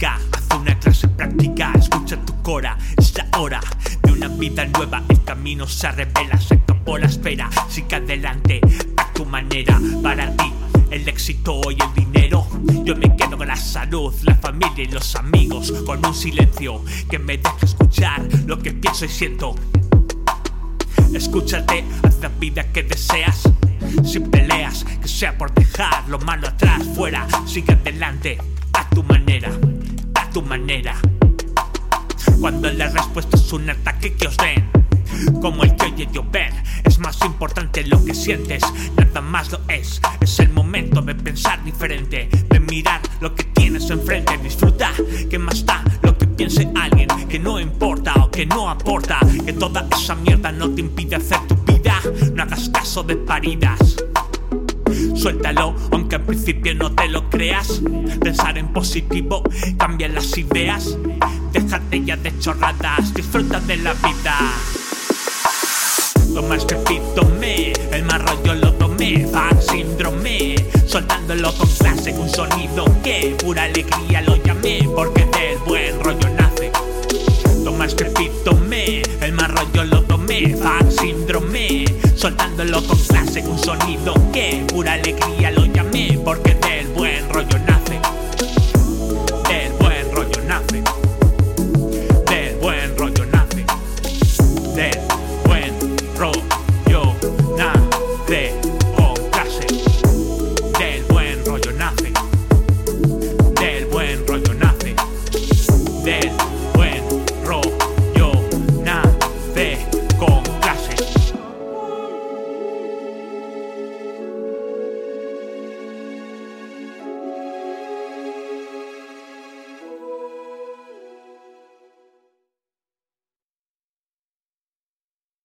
haz una clase práctica, escucha tu cora, es la hora de una vida nueva, el camino se revela, se acabó la espera, sigue adelante, a tu manera, para ti. El éxito y el dinero, yo me quedo con la salud, la familia y los amigos, con un silencio que me deja escuchar lo que pienso y siento. Escúchate, haz la vida que deseas. Sin peleas, que sea por dejar lo malo atrás, fuera, sigue adelante, tu manera, a tu manera. Cuando la respuesta es un ataque que os den, como el que oye llover, es más importante lo que sientes, nada más lo es. Es el momento de pensar diferente, de mirar lo que tienes enfrente, disfruta, que más da lo que piense alguien, que no importa o que no aporta, que toda esa mierda no te impide hacer tu vida, no hagas caso de paridas. Suéltalo, aunque en principio no te lo creas. Pensar en positivo, cambia las ideas. Déjate ya de chorradas, disfruta de la vida. Toma este tomé, el más rollo lo tomé, fan síndrome, soltándolo con clase, un sonido que pura alegría lo llamé, porque del buen soltándolo con clase, un sonido que pura alegría lo llamé porque del buen rollo nace. Del buen rollo nace. Del buen rollo nace. Del buen rollo nace con clase. Del buen rollo nace. Del buen rollo nace. Del